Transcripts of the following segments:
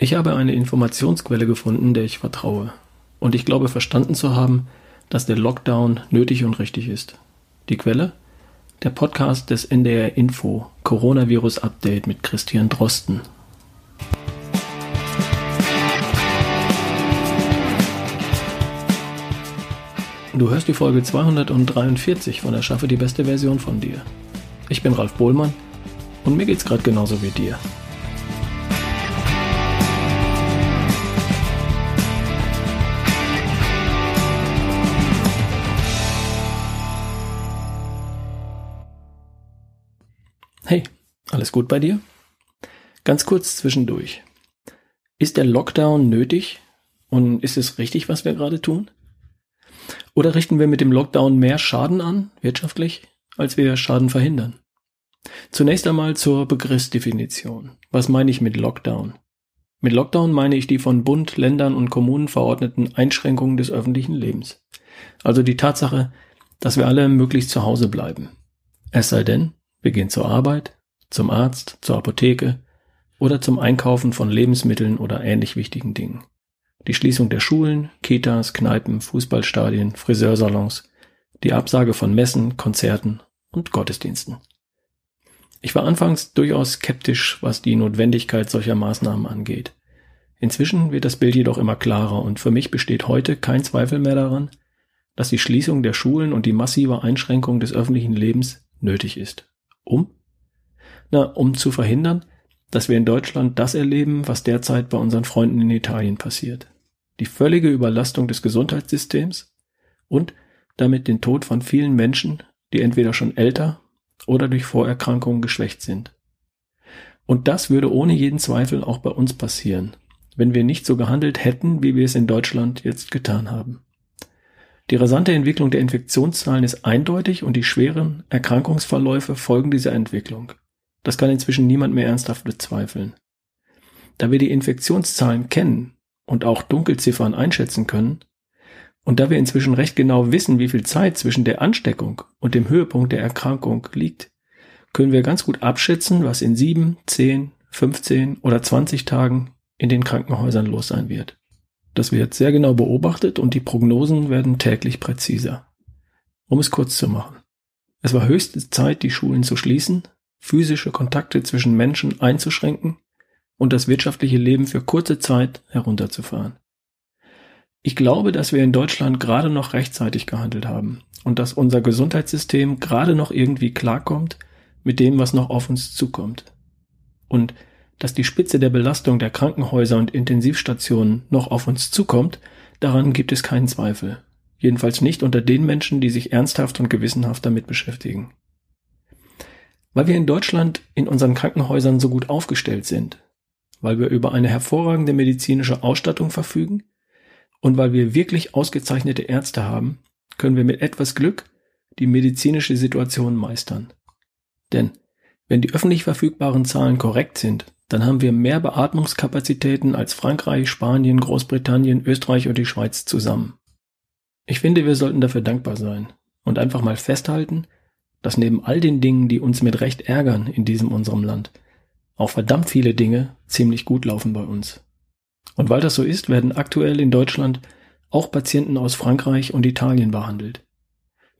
Ich habe eine Informationsquelle gefunden, der ich vertraue. Und ich glaube verstanden zu haben, dass der Lockdown nötig und richtig ist. Die Quelle? Der Podcast des NDR Info Coronavirus Update mit Christian Drosten. Du hörst die Folge 243 von Erschaffe die beste Version von dir. Ich bin Ralf Bohlmann und mir geht's gerade genauso wie dir. Alles gut bei dir? Ganz kurz zwischendurch. Ist der Lockdown nötig? Und ist es richtig, was wir gerade tun? Oder richten wir mit dem Lockdown mehr Schaden an, wirtschaftlich, als wir Schaden verhindern? Zunächst einmal zur Begriffsdefinition. Was meine ich mit Lockdown? Mit Lockdown meine ich die von Bund, Ländern und Kommunen verordneten Einschränkungen des öffentlichen Lebens. Also die Tatsache, dass wir alle möglichst zu Hause bleiben. Es sei denn, wir gehen zur Arbeit, zum Arzt, zur Apotheke oder zum Einkaufen von Lebensmitteln oder ähnlich wichtigen Dingen. Die Schließung der Schulen, Kitas, Kneipen, Fußballstadien, Friseursalons, die Absage von Messen, Konzerten und Gottesdiensten. Ich war anfangs durchaus skeptisch, was die Notwendigkeit solcher Maßnahmen angeht. Inzwischen wird das Bild jedoch immer klarer und für mich besteht heute kein Zweifel mehr daran, dass die Schließung der Schulen und die massive Einschränkung des öffentlichen Lebens nötig ist. Um? Na, um zu verhindern, dass wir in Deutschland das erleben, was derzeit bei unseren Freunden in Italien passiert. Die völlige Überlastung des Gesundheitssystems und damit den Tod von vielen Menschen, die entweder schon älter oder durch Vorerkrankungen geschwächt sind. Und das würde ohne jeden Zweifel auch bei uns passieren, wenn wir nicht so gehandelt hätten, wie wir es in Deutschland jetzt getan haben. Die rasante Entwicklung der Infektionszahlen ist eindeutig und die schweren Erkrankungsverläufe folgen dieser Entwicklung. Das kann inzwischen niemand mehr ernsthaft bezweifeln. Da wir die Infektionszahlen kennen und auch Dunkelziffern einschätzen können, und da wir inzwischen recht genau wissen, wie viel Zeit zwischen der Ansteckung und dem Höhepunkt der Erkrankung liegt, können wir ganz gut abschätzen, was in sieben, zehn, 15 oder 20 Tagen in den Krankenhäusern los sein wird. Das wird sehr genau beobachtet und die Prognosen werden täglich präziser. Um es kurz zu machen. Es war höchste Zeit, die Schulen zu schließen, physische Kontakte zwischen Menschen einzuschränken und das wirtschaftliche Leben für kurze Zeit herunterzufahren. Ich glaube, dass wir in Deutschland gerade noch rechtzeitig gehandelt haben und dass unser Gesundheitssystem gerade noch irgendwie klarkommt mit dem, was noch auf uns zukommt. Und dass die Spitze der Belastung der Krankenhäuser und Intensivstationen noch auf uns zukommt, daran gibt es keinen Zweifel. Jedenfalls nicht unter den Menschen, die sich ernsthaft und gewissenhaft damit beschäftigen. Weil wir in Deutschland in unseren Krankenhäusern so gut aufgestellt sind, weil wir über eine hervorragende medizinische Ausstattung verfügen und weil wir wirklich ausgezeichnete Ärzte haben, können wir mit etwas Glück die medizinische Situation meistern. Denn wenn die öffentlich verfügbaren Zahlen korrekt sind, dann haben wir mehr Beatmungskapazitäten als Frankreich, Spanien, Großbritannien, Österreich und die Schweiz zusammen. Ich finde, wir sollten dafür dankbar sein und einfach mal festhalten, dass neben all den Dingen, die uns mit Recht ärgern in diesem unserem Land, auch verdammt viele Dinge ziemlich gut laufen bei uns. Und weil das so ist, werden aktuell in Deutschland auch Patienten aus Frankreich und Italien behandelt.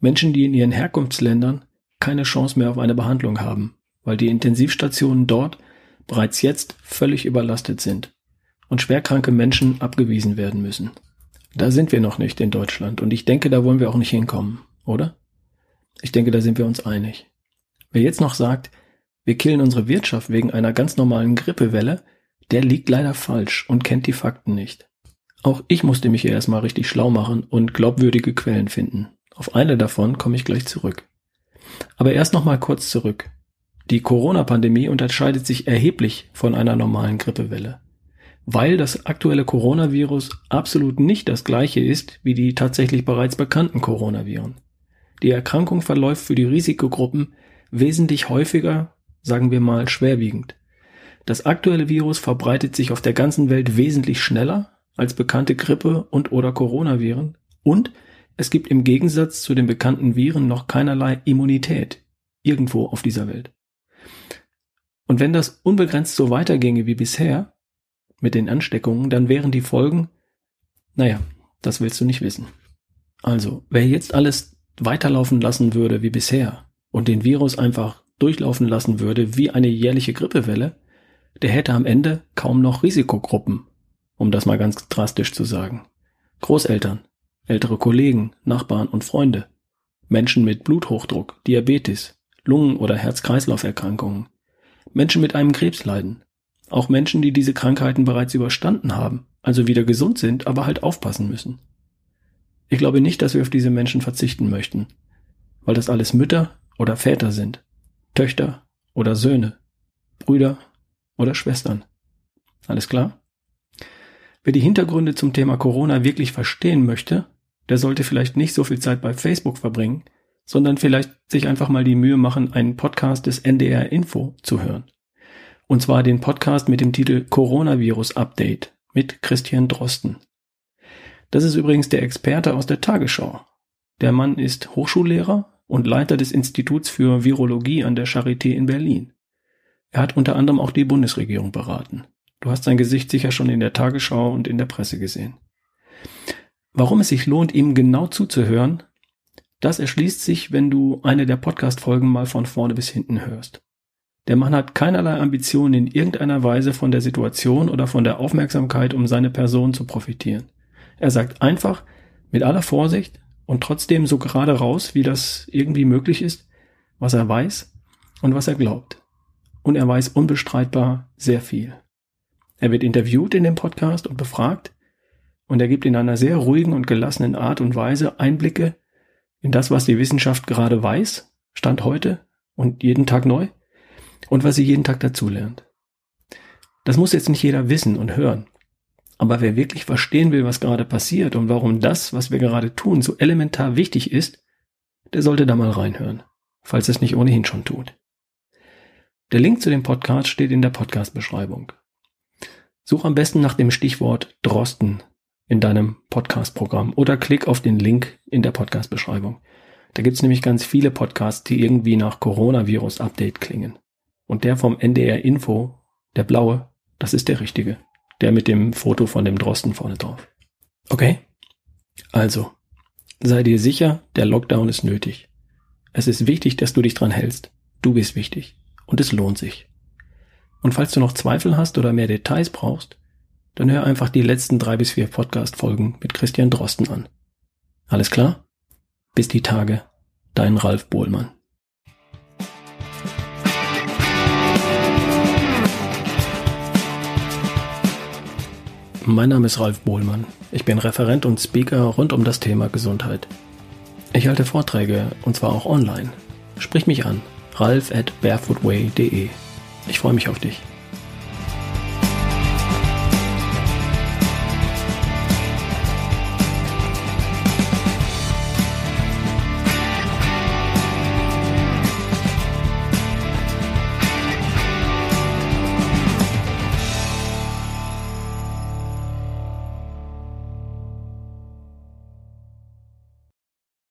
Menschen, die in ihren Herkunftsländern keine Chance mehr auf eine Behandlung haben, weil die Intensivstationen dort bereits jetzt völlig überlastet sind und schwerkranke Menschen abgewiesen werden müssen. Da sind wir noch nicht in Deutschland und ich denke, da wollen wir auch nicht hinkommen, oder? Ich denke, da sind wir uns einig. Wer jetzt noch sagt, wir killen unsere Wirtschaft wegen einer ganz normalen Grippewelle, der liegt leider falsch und kennt die Fakten nicht. Auch ich musste mich hier erstmal richtig schlau machen und glaubwürdige Quellen finden. Auf eine davon komme ich gleich zurück. Aber erst noch mal kurz zurück. Die Corona-Pandemie unterscheidet sich erheblich von einer normalen Grippewelle, weil das aktuelle Coronavirus absolut nicht das gleiche ist wie die tatsächlich bereits bekannten Coronaviren. Die Erkrankung verläuft für die Risikogruppen wesentlich häufiger, sagen wir mal schwerwiegend. Das aktuelle Virus verbreitet sich auf der ganzen Welt wesentlich schneller als bekannte Grippe und oder Coronaviren und es gibt im Gegensatz zu den bekannten Viren noch keinerlei Immunität irgendwo auf dieser Welt. Und wenn das unbegrenzt so weiterginge wie bisher, mit den Ansteckungen, dann wären die Folgen, naja, das willst du nicht wissen. Also, wer jetzt alles weiterlaufen lassen würde wie bisher und den Virus einfach durchlaufen lassen würde wie eine jährliche Grippewelle, der hätte am Ende kaum noch Risikogruppen, um das mal ganz drastisch zu sagen. Großeltern, ältere Kollegen, Nachbarn und Freunde, Menschen mit Bluthochdruck, Diabetes, Lungen- oder Herz-Kreislauf-Erkrankungen, Menschen mit einem Krebsleiden, auch Menschen, die diese Krankheiten bereits überstanden haben, also wieder gesund sind, aber halt aufpassen müssen. Ich glaube nicht, dass wir auf diese Menschen verzichten möchten, weil das alles Mütter oder Väter sind, Töchter oder Söhne, Brüder oder Schwestern. Alles klar? Wer die Hintergründe zum Thema Corona wirklich verstehen möchte, der sollte vielleicht nicht so viel Zeit bei Facebook verbringen, sondern vielleicht sich einfach mal die Mühe machen, einen Podcast des NDR Info zu hören. Und zwar den Podcast mit dem Titel Coronavirus Update mit Christian Drosten. Das ist übrigens der Experte aus der Tagesschau. Der Mann ist Hochschullehrer und Leiter des Instituts für Virologie an der Charité in Berlin. Er hat unter anderem auch die Bundesregierung beraten. Du hast sein Gesicht sicher schon in der Tagesschau und in der Presse gesehen. Warum es sich lohnt, ihm genau zuzuhören, das erschließt sich, wenn du eine der Podcast-Folgen mal von vorne bis hinten hörst. Der Mann hat keinerlei Ambitionen in irgendeiner Weise von der Situation oder von der Aufmerksamkeit, um seine Person zu profitieren. Er sagt einfach, mit aller Vorsicht und trotzdem so gerade raus, wie das irgendwie möglich ist, was er weiß und was er glaubt. Und er weiß unbestreitbar sehr viel. Er wird interviewt in dem Podcast und befragt und er gibt in einer sehr ruhigen und gelassenen Art und Weise Einblicke in das, was die Wissenschaft gerade weiß, Stand heute und jeden Tag neu und was sie jeden Tag dazulernt. Das muss jetzt nicht jeder wissen und hören. Aber wer wirklich verstehen will, was gerade passiert und warum das, was wir gerade tun, so elementar wichtig ist, der sollte da mal reinhören, falls es nicht ohnehin schon tut. Der Link zu dem Podcast steht in der Podcast-Beschreibung. Such am besten nach dem Stichwort Drosten in deinem Podcast-Programm oder klick auf den Link in der Podcast-Beschreibung. Da gibt's nämlich ganz viele Podcasts, die irgendwie nach Coronavirus-Update klingen. Und der vom NDR Info, der blaue, das ist der richtige. Der mit dem Foto von dem Drosten vorne drauf. Okay? Also, sei dir sicher, der Lockdown ist nötig. Es ist wichtig, dass du dich dran hältst. Du bist wichtig. Und es lohnt sich. Und falls du noch Zweifel hast oder mehr Details brauchst, dann hör einfach die letzten drei bis vier Podcast-Folgen mit Christian Drosten an. Alles klar? Bis die Tage. Dein Ralf Bohlmann. Mein Name ist Ralf Bohlmann. Ich bin Referent und Speaker rund um das Thema Gesundheit. Ich halte Vorträge und zwar auch online. Sprich mich an, ralf at barefootway.de. Ich freue mich auf dich.